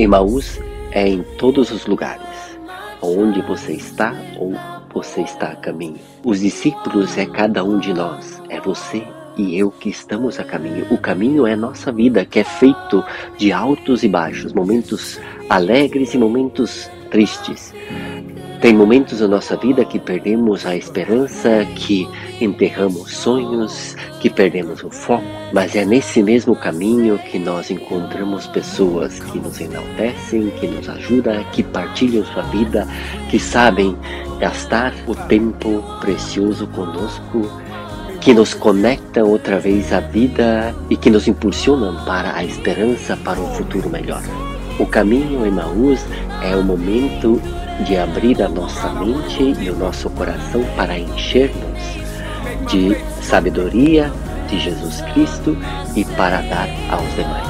Emaús é em todos os lugares. Onde você está ou você está a caminho. Os discípulos é cada um de nós, é você e eu que estamos a caminho. O caminho é nossa vida, que é feito de altos e baixos, momentos alegres e momentos tristes. Tem momentos na nossa vida que perdemos a esperança, que enterramos sonhos, que perdemos o foco, mas é nesse mesmo caminho que nós encontramos pessoas que nos enaltecem, que nos ajudam, que partilham sua vida, que sabem gastar o tempo precioso conosco, que nos conectam outra vez à vida e que nos impulsionam para a esperança para um futuro melhor. O caminho em Maús é o momento de abrir a nossa mente e o nosso coração para enchermos de sabedoria de Jesus Cristo e para dar aos demais.